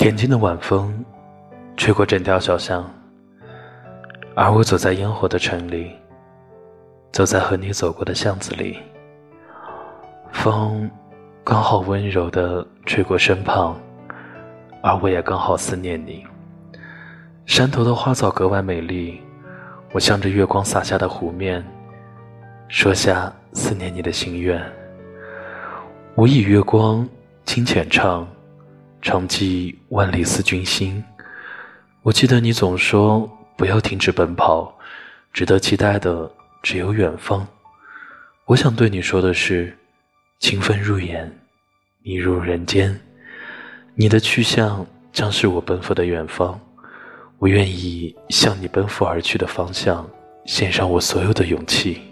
恬静的晚风，吹过整条小巷，而我走在烟火的城里，走在和你走过的巷子里。风刚好温柔地吹过身旁，而我也刚好思念你。山头的花草格外美丽，我向着月光洒下的湖面，说下思念你的心愿。我以月光轻浅唱。长记万里思君心。我记得你总说不要停止奔跑，值得期待的只有远方。我想对你说的是：清风入眼，你入人间。你的去向将是我奔赴的远方。我愿意向你奔赴而去的方向，献上我所有的勇气。